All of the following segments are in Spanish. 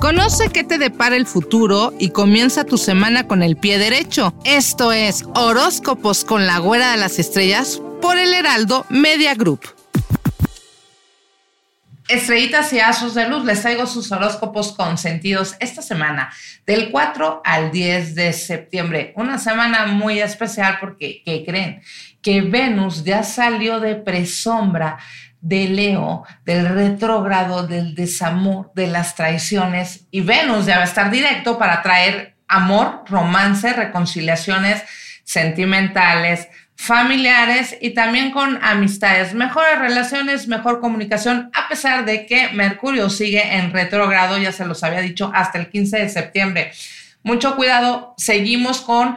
Conoce qué te depara el futuro y comienza tu semana con el pie derecho. Esto es Horóscopos con la Güera de las Estrellas por el Heraldo Media Group. Estrellitas y asos de luz, les traigo sus horóscopos consentidos esta semana, del 4 al 10 de septiembre. Una semana muy especial porque, ¿qué creen? Que Venus ya salió de presombra de Leo, del retrógrado, del desamor, de las traiciones, y Venus a estar directo para traer amor, romance, reconciliaciones sentimentales, familiares y también con amistades, mejores relaciones, mejor comunicación, a pesar de que Mercurio sigue en retrógrado, ya se los había dicho, hasta el 15 de septiembre. Mucho cuidado, seguimos con...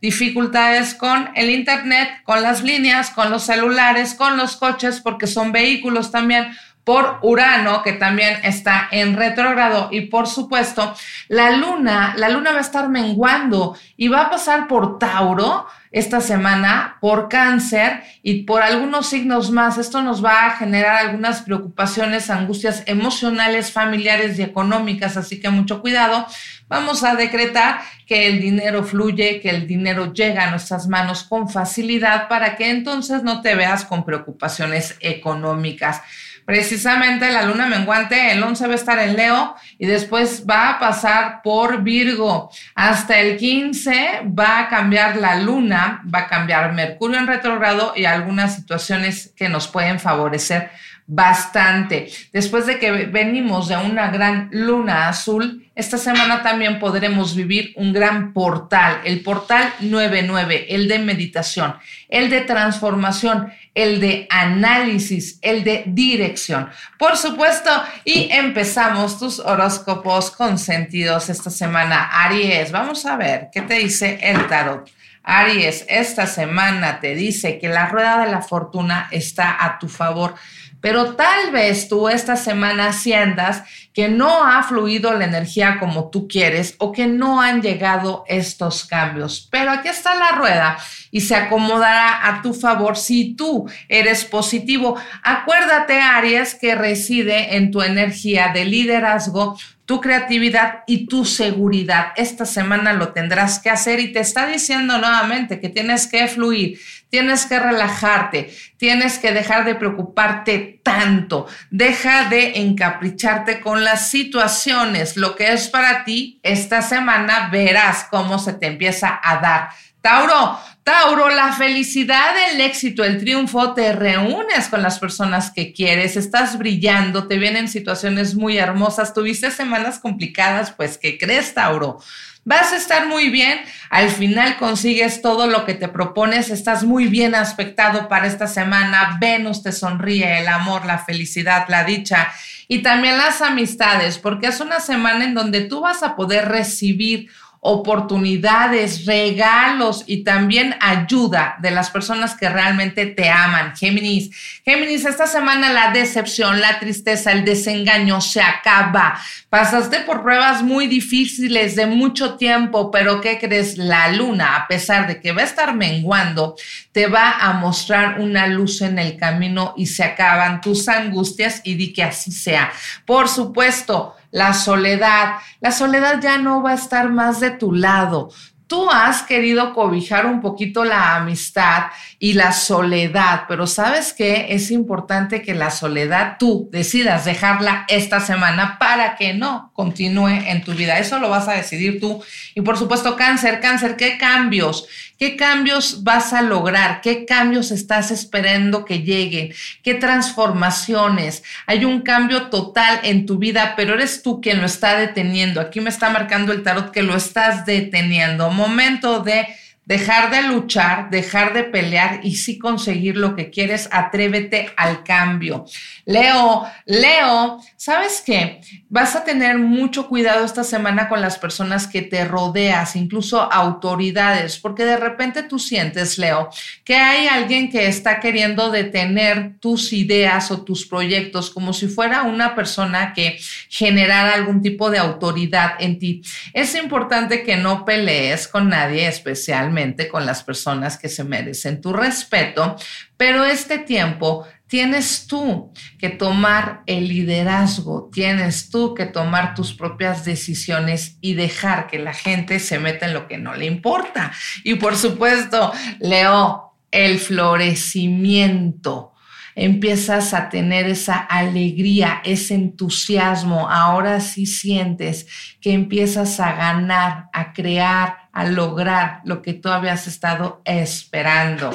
Dificultades con el internet, con las líneas, con los celulares, con los coches porque son vehículos también por Urano, que también está en retrógrado. Y por supuesto, la luna, la luna va a estar menguando y va a pasar por Tauro esta semana, por cáncer y por algunos signos más. Esto nos va a generar algunas preocupaciones, angustias emocionales, familiares y económicas, así que mucho cuidado. Vamos a decretar que el dinero fluye, que el dinero llega a nuestras manos con facilidad para que entonces no te veas con preocupaciones económicas. Precisamente la luna menguante, el 11 va a estar en Leo y después va a pasar por Virgo. Hasta el 15 va a cambiar la luna, va a cambiar Mercurio en retrogrado y algunas situaciones que nos pueden favorecer bastante. Después de que venimos de una gran luna azul, esta semana también podremos vivir un gran portal, el portal 99, el de meditación, el de transformación, el de análisis, el de dirección. Por supuesto, y empezamos tus horóscopos consentidos esta semana. Aries, vamos a ver qué te dice el tarot. Aries, esta semana te dice que la rueda de la fortuna está a tu favor pero tal vez tú esta semana sientas que no ha fluido la energía como tú quieres o que no han llegado estos cambios. Pero aquí está la rueda y se acomodará a tu favor si tú eres positivo. Acuérdate, Aries, que reside en tu energía de liderazgo tu creatividad y tu seguridad. Esta semana lo tendrás que hacer y te está diciendo nuevamente que tienes que fluir, tienes que relajarte, tienes que dejar de preocuparte tanto, deja de encapricharte con las situaciones. Lo que es para ti, esta semana verás cómo se te empieza a dar. Tauro, Tauro, la felicidad, el éxito, el triunfo, te reúnes con las personas que quieres, estás brillando, te vienen situaciones muy hermosas, tuviste semanas complicadas, pues ¿qué crees, Tauro? Vas a estar muy bien, al final consigues todo lo que te propones, estás muy bien aspectado para esta semana, Venus te sonríe, el amor, la felicidad, la dicha y también las amistades, porque es una semana en donde tú vas a poder recibir oportunidades, regalos y también ayuda de las personas que realmente te aman. Géminis, Géminis, esta semana la decepción, la tristeza, el desengaño se acaba. Pasaste por pruebas muy difíciles de mucho tiempo, pero ¿qué crees? La luna, a pesar de que va a estar menguando, te va a mostrar una luz en el camino y se acaban tus angustias y di que así sea. Por supuesto, la soledad. La soledad ya no va a estar más de tu lado. Tú has querido cobijar un poquito la amistad y la soledad, pero sabes que es importante que la soledad tú decidas dejarla esta semana para que no continúe en tu vida. Eso lo vas a decidir tú. Y por supuesto, cáncer, cáncer, ¿qué cambios? ¿Qué cambios vas a lograr? ¿Qué cambios estás esperando que lleguen? ¿Qué transformaciones? Hay un cambio total en tu vida, pero eres tú quien lo está deteniendo. Aquí me está marcando el tarot que lo estás deteniendo. Momento de dejar de luchar, dejar de pelear y sí conseguir lo que quieres, atrévete al cambio. Leo, Leo, ¿sabes qué? Vas a tener mucho cuidado esta semana con las personas que te rodeas, incluso autoridades, porque de repente tú sientes, Leo, que hay alguien que está queriendo detener tus ideas o tus proyectos como si fuera una persona que generara algún tipo de autoridad en ti. Es importante que no pelees con nadie especialmente con las personas que se merecen tu respeto, pero este tiempo tienes tú que tomar el liderazgo, tienes tú que tomar tus propias decisiones y dejar que la gente se meta en lo que no le importa. Y por supuesto, Leo, el florecimiento empiezas a tener esa alegría, ese entusiasmo, ahora sí sientes que empiezas a ganar, a crear, a lograr lo que tú habías estado esperando.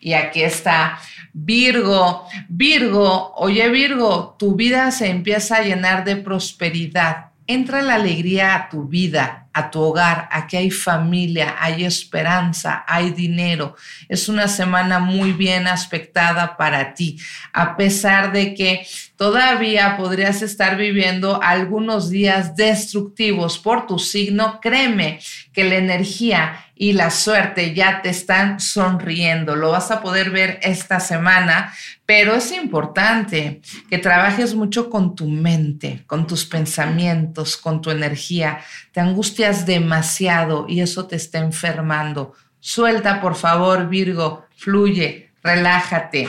Y aquí está Virgo, Virgo, oye Virgo, tu vida se empieza a llenar de prosperidad. Entra la alegría a tu vida, a tu hogar. Aquí hay familia, hay esperanza, hay dinero. Es una semana muy bien aspectada para ti, a pesar de que todavía podrías estar viviendo algunos días destructivos por tu signo. Créeme que la energía y la suerte ya te están sonriendo. Lo vas a poder ver esta semana, pero es importante que trabajes mucho con tu mente, con tus pensamientos, con tu energía. Te demasiado y eso te está enfermando. Suelta, por favor, Virgo, fluye, relájate.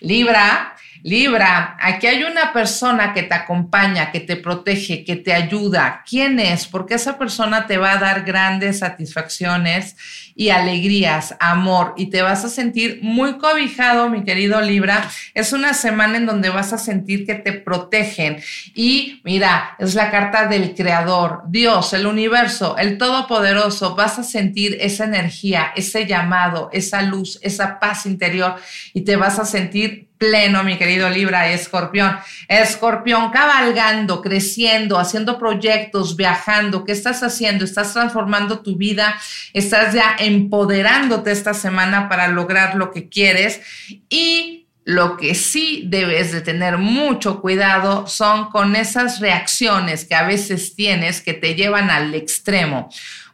Libra, Libra, aquí hay una persona que te acompaña, que te protege, que te ayuda. ¿Quién es? Porque esa persona te va a dar grandes satisfacciones y alegrías, amor, y te vas a sentir muy cobijado, mi querido Libra. Es una semana en donde vas a sentir que te protegen. Y mira, es la carta del Creador, Dios, el universo, el Todopoderoso. Vas a sentir esa energía, ese llamado, esa luz, esa paz interior y te vas a sentir pleno, mi querido Libra y Escorpión. Escorpión, cabalgando, creciendo, haciendo proyectos, viajando. ¿Qué estás haciendo? Estás transformando tu vida, estás ya empoderándote esta semana para lograr lo que quieres y lo que sí debes de tener mucho cuidado son con esas reacciones que a veces tienes que te llevan al extremo.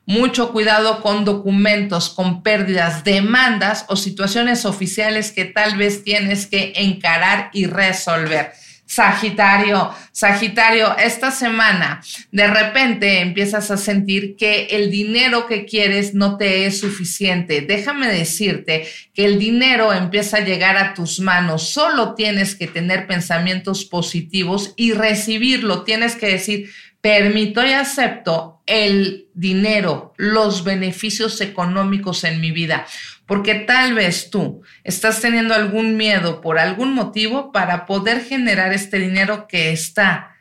Mucho cuidado con documentos, con pérdidas, demandas o situaciones oficiales que tal vez tienes que encarar y resolver. Sagitario, Sagitario, esta semana de repente empiezas a sentir que el dinero que quieres no te es suficiente. Déjame decirte que el dinero empieza a llegar a tus manos. Solo tienes que tener pensamientos positivos y recibirlo. Tienes que decir, permito y acepto el dinero, los beneficios económicos en mi vida, porque tal vez tú estás teniendo algún miedo por algún motivo para poder generar este dinero que está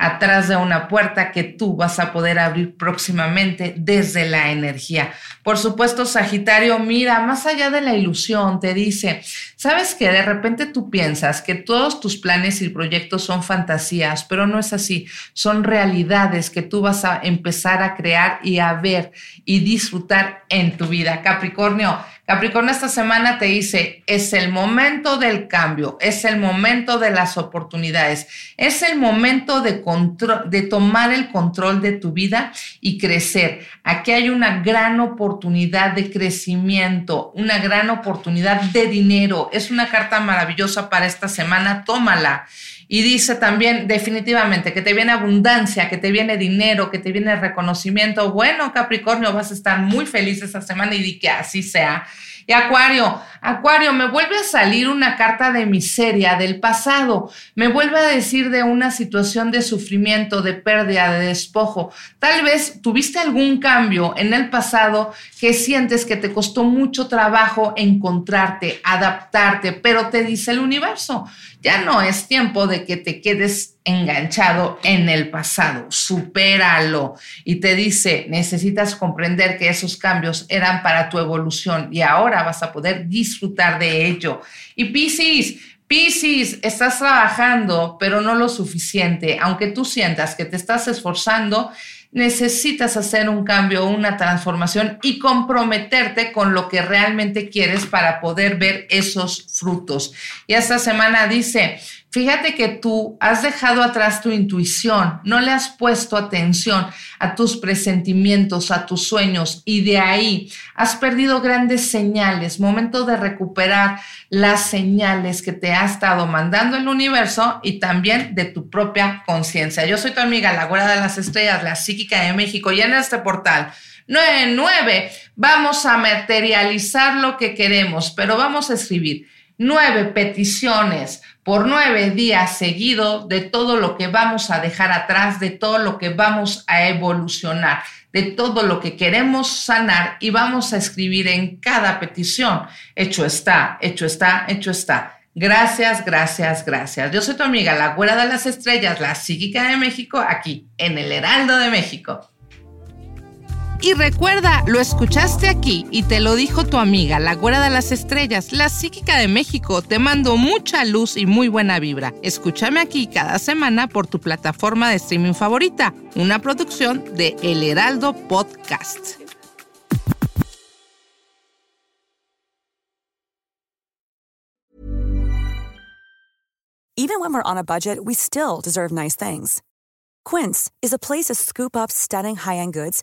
atrás de una puerta que tú vas a poder abrir próximamente desde la energía. Por supuesto, Sagitario, mira, más allá de la ilusión, te dice, sabes que de repente tú piensas que todos tus planes y proyectos son fantasías, pero no es así, son realidades que tú vas a empezar a crear y a ver y disfrutar en tu vida. Capricornio, Capricornio esta semana te dice, es el momento del cambio, es el momento de las oportunidades, es el momento de, de tomar el control de tu vida y crecer. Aquí hay una gran oportunidad de crecimiento, una gran oportunidad de dinero. Es una carta maravillosa para esta semana, tómala. Y dice también definitivamente que te viene abundancia, que te viene dinero, que te viene reconocimiento. Bueno, Capricornio, vas a estar muy feliz esta semana y di que así sea. Y Acuario, Acuario, me vuelve a salir una carta de miseria del pasado, me vuelve a decir de una situación de sufrimiento, de pérdida, de despojo. Tal vez tuviste algún cambio en el pasado que sientes que te costó mucho trabajo encontrarte, adaptarte, pero te dice el universo, ya no es tiempo de que te quedes enganchado en el pasado, supéralo. Y te dice, necesitas comprender que esos cambios eran para tu evolución y ahora vas a poder disfrutar de ello. Y Piscis, Piscis, estás trabajando, pero no lo suficiente. Aunque tú sientas que te estás esforzando, necesitas hacer un cambio, una transformación y comprometerte con lo que realmente quieres para poder ver esos frutos. Y esta semana dice, Fíjate que tú has dejado atrás tu intuición, no le has puesto atención a tus presentimientos, a tus sueños y de ahí has perdido grandes señales. Momento de recuperar las señales que te ha estado mandando el universo y también de tu propia conciencia. Yo soy tu amiga, la Güera de las Estrellas, la psíquica de México y en este portal 99 vamos a materializar lo que queremos, pero vamos a escribir nueve peticiones por nueve días seguidos de todo lo que vamos a dejar atrás, de todo lo que vamos a evolucionar, de todo lo que queremos sanar y vamos a escribir en cada petición. Hecho está, hecho está, hecho está. Gracias, gracias, gracias. Yo soy tu amiga, la güera de las estrellas, la psíquica de México, aquí en el Heraldo de México. Y recuerda, lo escuchaste aquí y te lo dijo tu amiga, la güera de las estrellas, la psíquica de México. Te mando mucha luz y muy buena vibra. Escúchame aquí cada semana por tu plataforma de streaming favorita, una producción de El Heraldo Podcast. Even when we're on a budget, we still deserve nice things. Quince is a place to scoop up stunning high-end goods